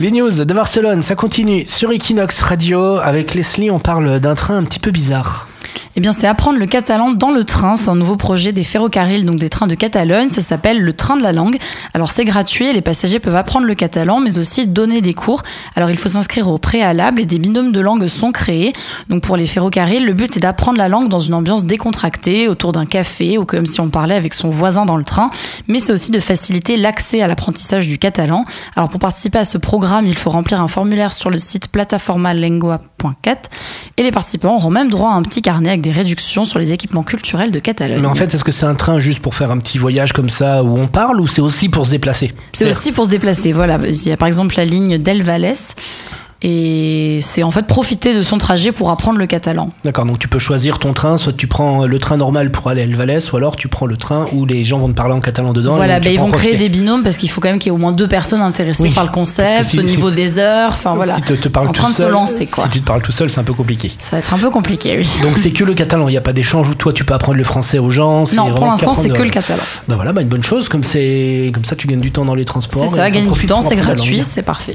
Les news de Barcelone, ça continue sur Equinox Radio. Avec Leslie, on parle d'un train un petit peu bizarre. Eh bien, c'est apprendre le catalan dans le train. C'est un nouveau projet des ferrocarrils, donc des trains de Catalogne. Ça s'appelle le train de la langue. Alors, c'est gratuit. Les passagers peuvent apprendre le catalan, mais aussi donner des cours. Alors, il faut s'inscrire au préalable et des binômes de langue sont créés. Donc, pour les ferrocarrils, le but est d'apprendre la langue dans une ambiance décontractée, autour d'un café ou comme si on parlait avec son voisin dans le train. Mais c'est aussi de faciliter l'accès à l'apprentissage du catalan. Alors, pour participer à ce programme, il faut remplir un formulaire sur le site plataformalengua.cat et les participants auront même droit à un petit carnet avec des réductions sur les équipements culturels de Catalogne. Mais en fait, est-ce que c'est un train juste pour faire un petit voyage comme ça où on parle ou c'est aussi pour se déplacer? C'est aussi pour se déplacer, voilà. Il y a par exemple la ligne d'El Valles et c'est en fait profiter de son trajet pour apprendre le catalan. D'accord, donc tu peux choisir ton train, soit tu prends le train normal pour aller à El Valais, ou alors tu prends le train où les gens vont te parler en catalan dedans. Voilà, ben ils vont créer des binômes parce qu'il faut quand même qu'il y ait au moins deux personnes intéressées par le concept, au niveau des heures, enfin voilà. Si te, te en train de se lancer quoi. Si tu te parles tout seul, c'est un peu compliqué. Ça va être un peu compliqué, oui. Donc c'est que le catalan, il n'y a pas d'échange où toi tu peux apprendre le français aux gens. Non, pour l'instant c'est que le catalan. Ben voilà, ben une bonne chose, comme, comme ça tu gagnes du temps dans les transports. C'est ça, gagner du temps, c'est gratuit, c'est parfait.